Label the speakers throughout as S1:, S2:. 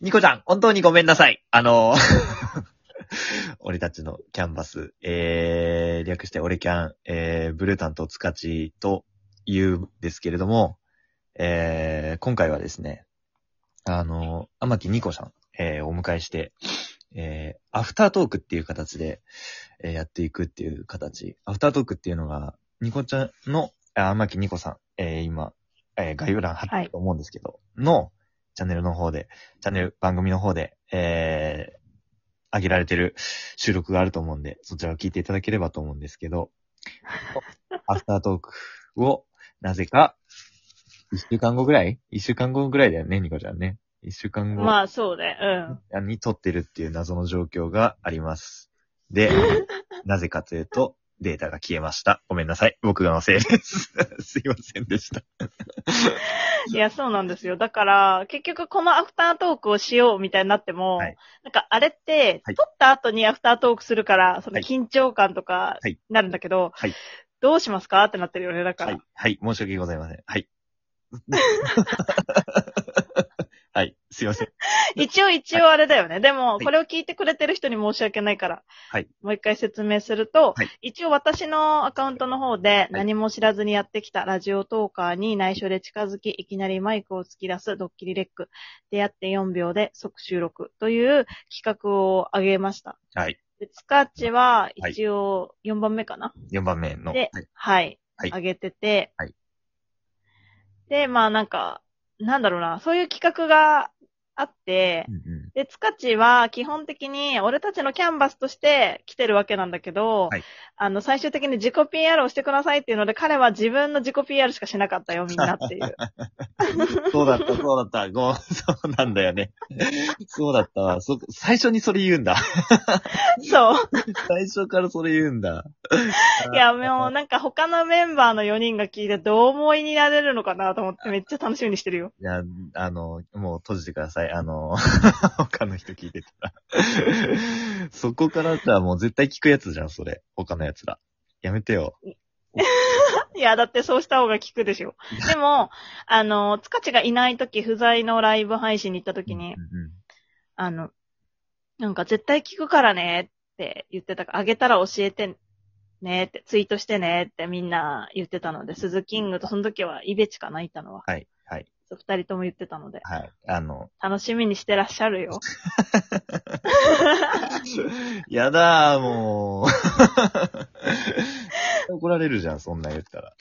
S1: ニコちゃん、本当にごめんなさい。あの、俺たちのキャンバス、えー、略して俺キャン、えー、ブルータンとツカチと言うんですけれども、えー、今回はですね、あの、天木ニコさん、えー、お迎えして、えー、アフタートークっていう形で、えーやっていくっていう形。アフタートークっていうのが、ニコちゃんの、あ天木ニコさん、えー今、えー概要欄貼ってると思うんですけど、の、チャンネルの方で、チャンネル、番組の方で、えー、上げられてる収録があると思うんで、そちらを聞いていただければと思うんですけど、アフタートークを、なぜか、一週間後ぐらい？一週間後ぐらいだよね、ニコちゃんね。一週間後
S2: まあ、そうね。うん。
S1: に撮ってるっていう謎の状況があります。で、なぜかというと、データが消えました。ごめんなさい。僕のせいです。すいませんでした。
S2: いや、そうなんですよ。だから、結局このアフタートークをしようみたいになっても、
S1: はい
S2: なんかあれって、
S1: はい
S2: 撮った後にアフタートークするから、その
S1: はい
S2: 緊張感とか
S1: はい
S2: なるんだけど、
S1: はい
S2: どうしますか？ってなってるよね、だから。
S1: はい。はい。申し訳ございません。はい。はい。すいません。
S2: 一応一応あれだよね。でも、
S1: い
S2: これを聞いてくれてる人に申し訳ないから、
S1: はい
S2: もう一回説明すると、
S1: はい
S2: 一応私のアカウントの方で何も知らずにやってきたラジオトーカーに内緒で近づき、いきなりマイクを突き出すドッキリレック、出会って4秒で即収録という企画を上げました。
S1: はい。
S2: で、スカッチは一応4番目かな、
S1: 4番目の。
S2: で
S1: はい。
S2: はい。
S1: はい
S2: 上げてて、
S1: はい
S2: で、まあなんか、なんだろうな、そういう企画があって、
S1: うんうん。
S2: で、つかちは基本的に俺たちのキャンバスとして来てるわけなんだけど、
S1: はい
S2: あの、最終的に自己 PR をしてくださいっていうので、彼は自分の自己 PR しかしなかったよ、みんなっていう。
S1: そうだった、そうだった。ご、そうなんだよね。そうだったわ。そ、最初にそれ言うんだ。
S2: そう。
S1: 最初からそれ言うんだ。
S2: いや、もうなんか他のメンバーの4人が聞いてどう思いになれるのかなと思ってめっちゃ楽しみにしてるよ。
S1: いや、あの、もう閉じてください。あの、他の人聞いてたら。そこからじゃあもう絶対聞くやつじゃん、それ。他のやつら。やめてよ。
S2: いや、だってそうした方が聞くでしょ。でも、あの、つかちがいない時、不在のライブ配信に行った時に
S1: う、んうん
S2: あの、なんか絶対聞くからねって言ってたから、あげたら教えてねって、ツイートしてねってみんな言ってたので、鈴キングとその時はイベチかな、いたのは。
S1: はい、はい、
S2: 二人とも言ってたので、
S1: はい。あの、
S2: 楽しみにしてらっしゃるよ。
S1: やだー、もう。怒られるじゃん、そんなん言ったら。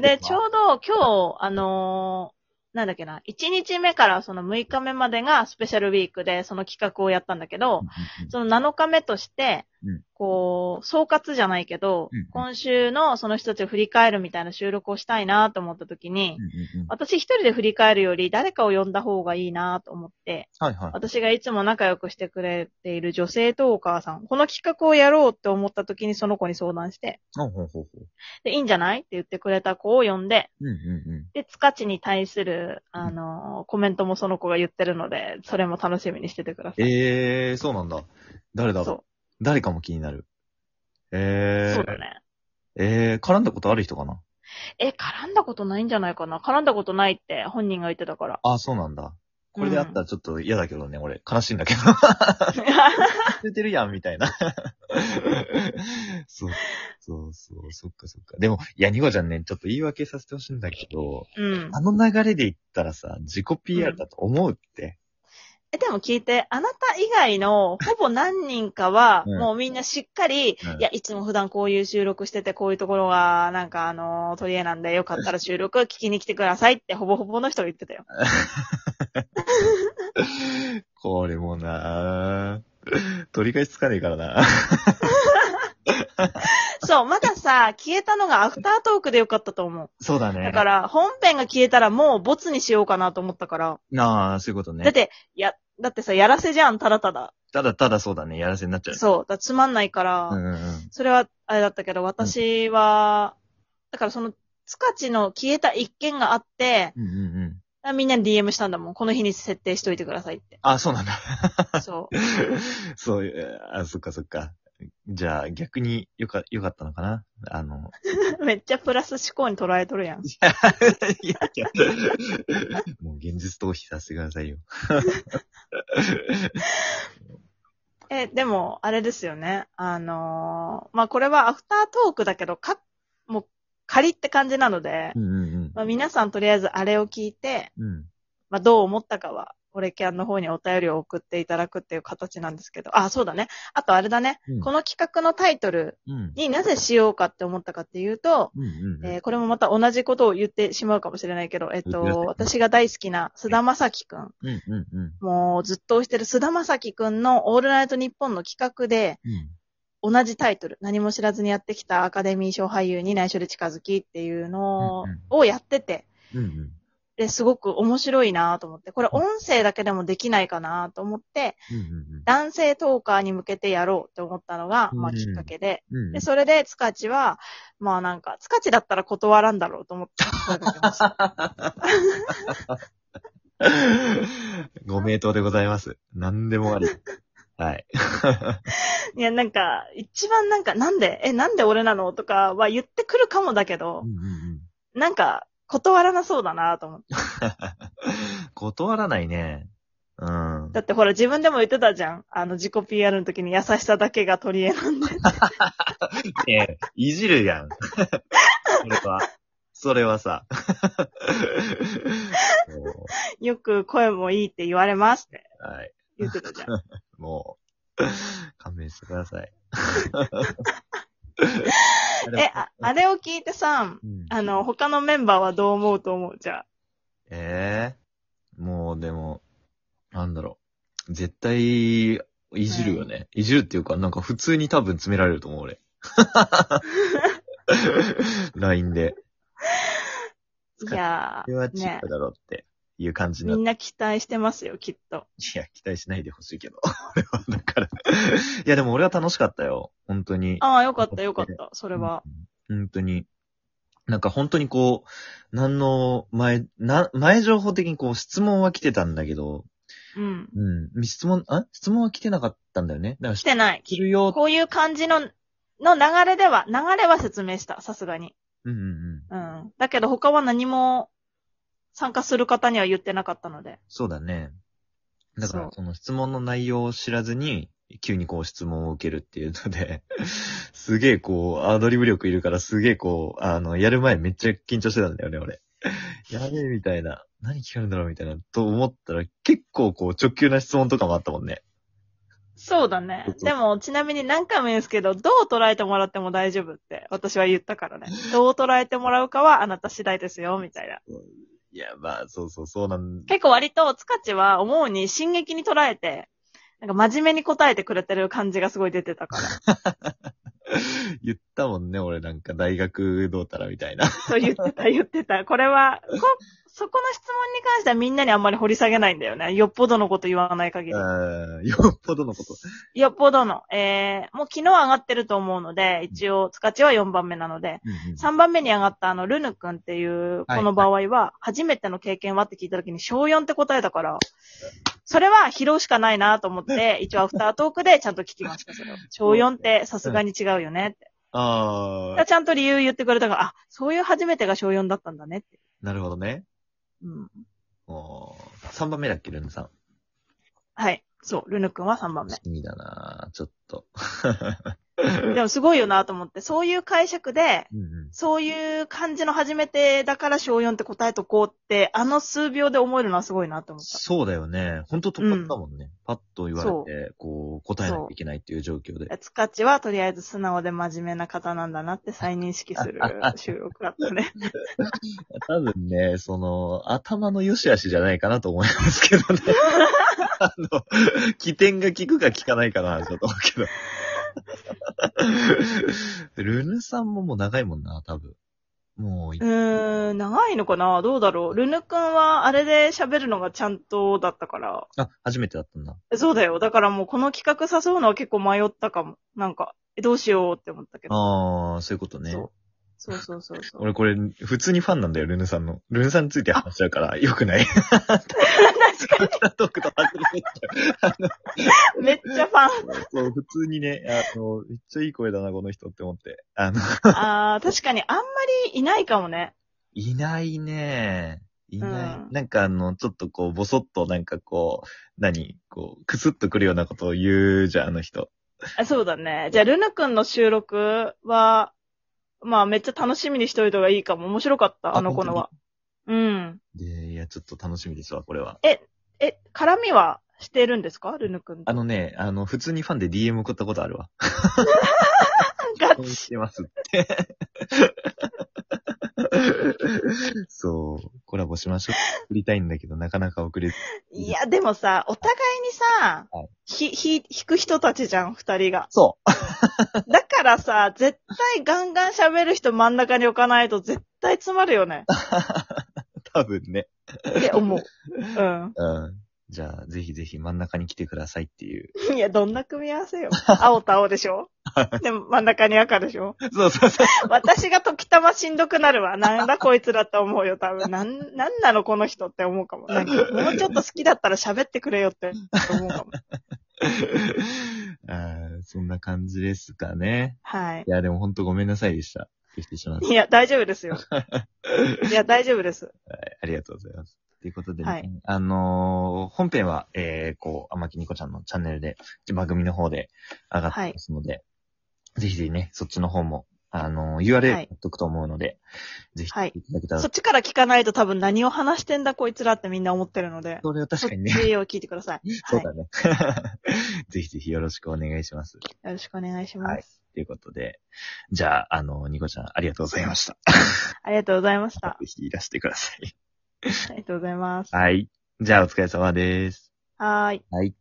S2: で、ちょうど今日、あのーなんだっけな、1日目からその6日目までがスペシャルウィークでその企画をやったんだけど、その7日目として、
S1: うん
S2: こう、総括じゃないけど、
S1: うんうん
S2: 今週のその人たちを振り返るみたいな収録をしたいなと思った時に、
S1: うんうんうん
S2: 私一人で振り返るより誰かを呼んだ方がいいなと思って、
S1: はいはい。
S2: 私がいつも仲良くしてくれている女性トーカーさん、この企画をやろうって思った時にその子に相談して、
S1: ほうほうほうほ
S2: で、いいんじゃないって言ってくれた子を呼んで、
S1: う。うんうんうん。
S2: で、つかちに対する、あのーコメントもその子が言ってるので、それも楽しみにしててください。
S1: ええー、そうなんだ。誰だろう
S2: そ
S1: 誰かも気になる。
S2: う。
S1: ええー。
S2: そうだ。ね。
S1: ええー、絡んだことある人かな？
S2: え、絡んだことないんじゃないかな？絡んだことないって本人が言ってたから。
S1: あ、そうなんだ。これであったらちょっと嫌だけどね、俺。悲しいんだけど。忘れてるやん、みたいな。そう、そうそう、そっかそっか。でも、いや、ニコちゃんね、ちょっと言い訳させてほしいんだけど、
S2: うん。
S1: あの流れで言ったらさ、自己 PR だと思うって。
S2: え、でも聞いて、あなた以外のほぼ何人かは、
S1: うん
S2: もうみんなしっかり、
S1: うん
S2: いや、いつも普段こういう収録してて、こういうところが、なんかあのー取り柄なんで、よかったら収録聞きに来てくださいって、ほぼほぼの人が言ってたよ。
S1: これもな 取り返しつかねえからな。
S2: そう、まださ、消えたのがアフタートークでよかったと思う。
S1: そうだね。
S2: だから、本編が消えたらもうボツにしようかなと思ったから。
S1: なあ、そういうことね。
S2: だって、や、だってさ、やらせじゃん、ただただ。
S1: ただただそうだね、やらせになっちゃう。
S2: そう、だつまんないから、
S1: うんうんうん。
S2: それは、あれだったけど、私は、だからその、つかちの消えた一件があって、
S1: うんうんうん。
S2: みんなに DM したんだもん。この日に設定しといてくださいって。
S1: あ、そうなんだ。
S2: そ
S1: そういう、あ、そっかそっか。じゃあ、逆によか、よかったのかな？あの、
S2: う。めっちゃプラス思考に捉えとるやん。
S1: いやいや、もう現実逃避させてくださいよ。
S2: え、でも、あれですよね。あのーまあ、これはアフタートークだけど、か、もう、仮って感じなので、
S1: うんうん
S2: まあ、皆さんとりあえずあれを聞いて、
S1: うん。うん。
S2: まあ、どう思ったかは、俺キャンの方にお便りを送っていただくっていう形なんですけど、あ、そうだね。あとあれだね。
S1: うん
S2: この企画のタイトル
S1: うん。
S2: になぜしようかって思ったかっていうと、
S1: うんうんうん。
S2: えーこれもまた同じことを言ってしまうかもしれないけど、えっと、私が大好きな菅田正樹くん。
S1: うんうんうん。
S2: もうずっと推してる菅田正樹くんのオールナイトニッポンの企画で、
S1: うん。
S2: 同じタイトル、何も知らずにやってきたアカデミー賞俳優に内緒で近づきっていうのをやってて、
S1: うんうん。
S2: で、すごく面白いなと思って、これ音声だけでもできないかなと思って、男性トーカーに向けてやろうって思ったのが、まあ
S1: うん
S2: きっかけで、で、それで塚地は、まあなんか、塚地だったら断らんだろうと思って。
S1: ご名答でございます。何でもあり。はい。
S2: いや、なんか、一番なんか、なんで、え、なんで俺なのとかは言ってくるかもだけど
S1: うん、うんうん。
S2: なんか、断らなそうだなと思って。
S1: 断らないね。うん。
S2: だってほら、自分でも言ってたじゃん。あの、自己 PR の時に優しさだけが取り柄なんで。
S1: ねえ、いじるやん。それは。それはさ。も
S2: よく声もいいって言われますって
S1: うはい。
S2: 言ってたじゃん。
S1: もう、勘弁してください。
S2: え、あ、あれを聞いてさ、
S1: うん
S2: あの、他のメンバーはどう思うと思う？じゃあ。
S1: ええもうでも、なんだろう。絶対、いじるよね。いじるっていうか、なんか普通に多分詰められると思う、俺。LINE で。
S2: いや
S1: これはチ
S2: ー、ね
S1: ップ。だろうっていう感じに。
S2: みんな期待してますよ、きっと。
S1: いや、期待しないでほしいけど。俺は、だから。いや、でも俺は楽しかったよ。本当に。
S2: ああ、よかった、よかった。それは。
S1: うん。本当に。なんか本当にこう、何の前、な、前情報的にこう質問は来てたんだけど、
S2: うん。
S1: うん。質問、あ？質問は来てなかったんだよね。だから
S2: 来てない。
S1: 知るよ。
S2: こういう感じの、の流れでは、流れは説明した、さすがに。
S1: うんうんうん。
S2: うん。だけど他は何も参加する方には言ってなかったので。
S1: そうだね。だから
S2: そ
S1: の質問の内容を知らずに、急にこう質問を受けるっていうので、すげえこう、アドリブ力いるからすげえこう、あの、やる前めっちゃ緊張してたんだよね、俺。やべえ、みたいな。何聞かれるんだろうみたいな。と思ったら、結構こう、直球な質問とかもあったもんね。
S2: そうだねでも、ちなみに何回も言うんですけど、どう捉えてもらっても大丈夫って私は言ったからね。どう捉えてもらうかはあなた次第ですよ、みたいな。
S1: いや、まあ、そうそう、そうなん、
S2: 結構割と、つかちは思うに進撃に捉えて、なんか真面目に答えてくれてる感じがすごい出てたから。
S1: 言ったもんね、俺なんか大学どうたらみたいな。
S2: そう言ってた、言ってた。これは、こ、そこの質問に関してはみんなにあんまり掘り下げないんだよね。よっぽどのこと言わない限り。
S1: うんよっぽどのこと。
S2: よっぽどの。えー、もう昨日上がってると思うので、一応、つかちは4番目なので、
S1: うんうん
S2: 3番目に上がったあの、ルヌ君っていう、
S1: はい
S2: この場合は、初めての経験は？って聞いた時に小4って答えたから、それは拾うしかないなと思って、一応アフタートークでちゃんと聞きました、それを。小4ってさすがに違うよねって。
S1: ああ、
S2: ちゃんと理由言ってくれたから、あ、そういう初めてが小4だったんだねって。
S1: なるほどね。
S2: うん。
S1: おー3番目だっけ、ルンさん。
S2: はい。そう、ルヌ君は3番目。
S1: 意味だなちょっと。
S2: でもすごいよなと思って、そういう解釈で、
S1: うんうん。
S2: そういう感じの初めてだから小4って答えとこうって、あの数秒で思えるのはすごいなと思った。
S1: そうだよね。ほんと突破ったもんね。パッと言わ
S2: そ
S1: れて、こう、答えなきゃいけないっていう状況で。
S2: つかちはとりあえず素直で真面目な方なんだなって再認識する 収録だったね。
S1: 多分ね、その、頭の良し悪しじゃないかなと思いますけどね。あの、起点が効くか効かないかな、ちょっと思うけど。ルヌさんももう長いもんな、多分。もうい、
S2: うーん、長いのかな？どうだろう？ルヌ君はあれで喋るのがちゃんとだったから。
S1: あ、初めてだったんだ。
S2: そうだよ。だからもうこの企画誘うのは結構迷ったかも。なんか、えどうしようって思ったけど。
S1: ああ、そういうことね。
S2: そうそうそうそうそう。
S1: 俺これ、普通にファンなんだよ、ルヌさんの。ルヌさんについて話しちゃうから、よくない。トークと外れ。
S2: めっちゃファン。
S1: そう、普通にね、あの、めっちゃいい声だな、この人って思って。あの、
S2: あー、確かにあんまりいないかもね。
S1: いないね。いない。
S2: うん
S1: なんかあの、ちょっとこう、ぼそっとなんかこう、何こう、くすっとくるようなことを言うじゃん、あの人。
S2: あそうだね。じゃあ、ルナ君の収録は、まあ、めっちゃ楽しみにしといた方がいいかも。面白かった、
S1: あ
S2: あの子のは。うん。
S1: で、いや、ちょっと楽しみですわ、これは。
S2: え、絡みはしてるんですか？ルヌ君と。
S1: あのね、あの、普通にファンで DM 送ったことあるわ。
S2: ガチ。
S1: してますって。そう、コラボしましょう。送りたいんだけど、なかなか送れず。
S2: いや、でもさ、お互いにさ、
S1: はい
S2: ひ、ひ、弾く人たちじゃん、二人が。
S1: そう。
S2: だからさ、絶対ガンガン喋る人真ん中に置かないと絶対詰まるよね。
S1: 多分ね。
S2: って思う。うん。
S1: うん。じゃあ、ぜひぜひ真ん中に来てくださいっていう。
S2: いや、どんな組み合わせよ。青と青でしょ？でも真ん中に赤でしょ？
S1: そうそうそう。
S2: 私が時たましんどくなるわ。なんだこいつらって思うよ、多分。なん、なんなのこの人って思うかも。なんかもうちょっと好きだったら喋ってくれよって思うかも。
S1: あーそんな感じですかね。
S2: はい
S1: い。や、でも本当ごめんなさいでした。しまって。
S2: いや、大丈夫ですよ。いや、大丈夫です。
S1: はいありがとうございます。ということでね、
S2: はい
S1: あのー本編は、えー、こう、天木ニコちゃんのチャンネルで、番組の方で上がってますので、ぜひぜひね、そっちの方も、あのー URL
S2: はい
S1: 貼っとくと思うので、ぜひ、
S2: はい
S1: いただけたら、
S2: そっちから聞かないと多分何を話してんだこいつらってみんな思ってるので。
S1: それは確かにね
S2: そ、っちを聞いてください。
S1: そう
S2: はい。
S1: だね。ぜひぜひよろしくお願いします。
S2: よろしくお願いします。
S1: はいということで、じゃあ、あの、ニコちゃん、ありがとうございました。
S2: ありがとうございました。
S1: ぜひいらしてください。
S2: ありがとうございます。
S1: はい。じゃあ、お疲れ様です。
S2: はーい。
S1: はい。